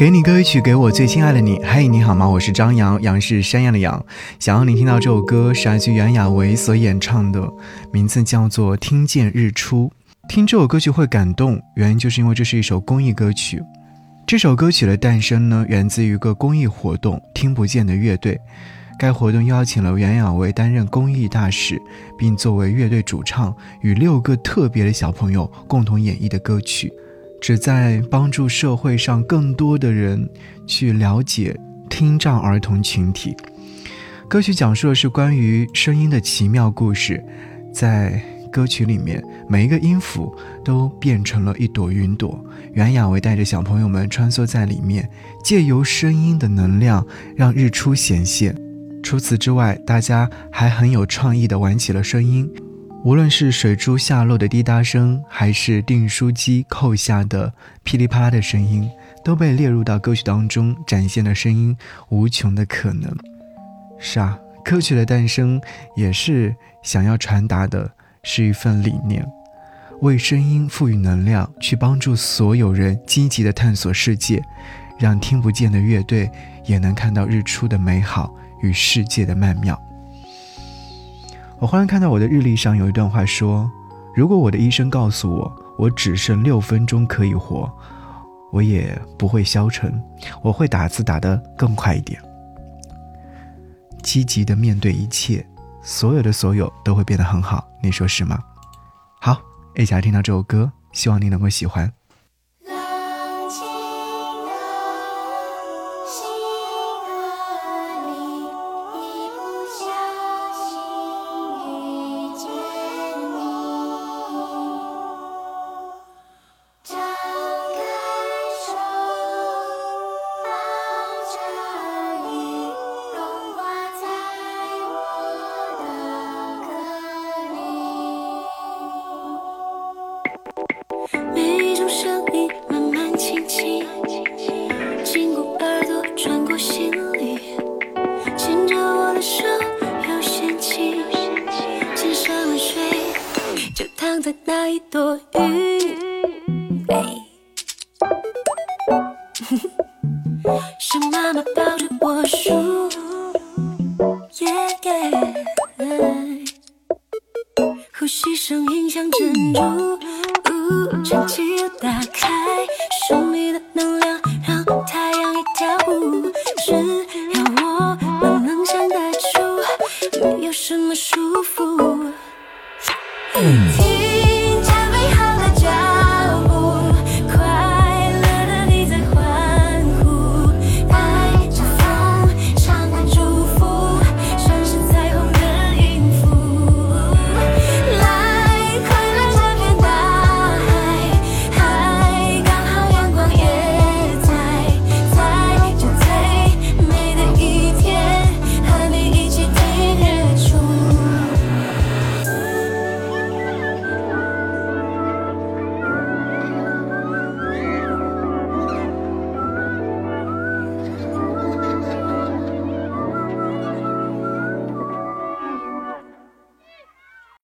给你歌曲，给我最亲爱的你。嘿，你好吗？我是张扬，杨是山羊的羊。想要你听到这首歌，是来自袁娅维所演唱的，名字叫做《听见日出》。听这首歌曲会感动，原因就是因为这是一首公益歌曲。这首歌曲的诞生呢，源自于一个公益活动——听不见的乐队。该活动邀请了袁娅维担任公益大使，并作为乐队主唱，与六个特别的小朋友共同演绎的歌曲。旨在帮助社会上更多的人去了解听障儿童群体。歌曲讲述的是关于声音的奇妙故事，在歌曲里面，每一个音符都变成了一朵云朵。袁娅维带着小朋友们穿梭在里面，借由声音的能量，让日出显现。除此之外，大家还很有创意地玩起了声音。无论是水珠下落的滴答声，还是订书机扣下的噼里啪啦的声音，都被列入到歌曲当中，展现了声音无穷的可能。是啊，歌曲的诞生也是想要传达的是一份理念，为声音赋予能量，去帮助所有人积极的探索世界，让听不见的乐队也能看到日出的美好与世界的曼妙。我忽然看到我的日历上有一段话说：“如果我的医生告诉我我只剩六分钟可以活，我也不会消沉，我会打字打得更快一点，积极的面对一切，所有的所有都会变得很好。你说是吗？”好，一起来听到这首歌，希望你能够喜欢。想在那一朵雨。哎、是妈妈抱着我数。呼吸声音像珍珠，呜、哦，神奇又打开，神秘的能量让太阳也跳舞，只要我们能想得出，没有什么束缚。Oh.